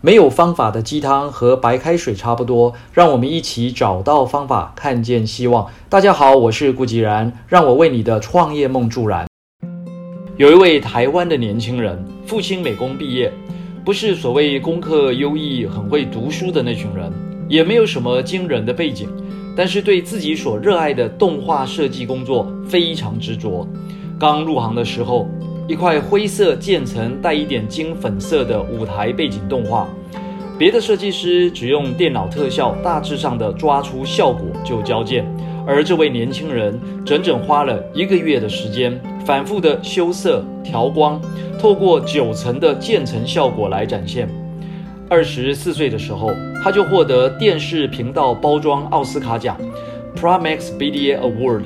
没有方法的鸡汤和白开水差不多，让我们一起找到方法，看见希望。大家好，我是顾吉然，让我为你的创业梦助燃。有一位台湾的年轻人，父亲美工毕业，不是所谓功课优异、很会读书的那群人，也没有什么惊人的背景，但是对自己所热爱的动画设计工作非常执着。刚入行的时候。一块灰色渐层带一点金粉色的舞台背景动画，别的设计师只用电脑特效大致上的抓出效果就交件，而这位年轻人整整花了一个月的时间，反复的修色调光，透过九层的渐层效果来展现。二十四岁的时候，他就获得电视频道包装奥斯卡奖 （Primex BDA Award）